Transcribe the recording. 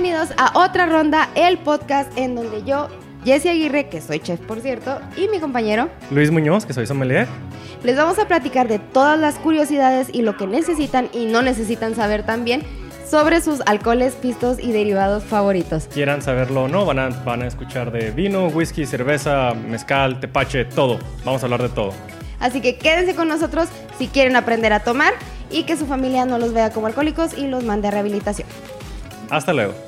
Bienvenidos a Otra Ronda, el podcast en donde yo, Jessie Aguirre, que soy chef por cierto, y mi compañero Luis Muñoz, que soy sommelier. Les vamos a platicar de todas las curiosidades y lo que necesitan y no necesitan saber también sobre sus alcoholes, pistos y derivados favoritos. Quieran saberlo o no, van a, van a escuchar de vino, whisky, cerveza, mezcal, tepache, todo. Vamos a hablar de todo. Así que quédense con nosotros si quieren aprender a tomar y que su familia no los vea como alcohólicos y los mande a rehabilitación. Hasta luego.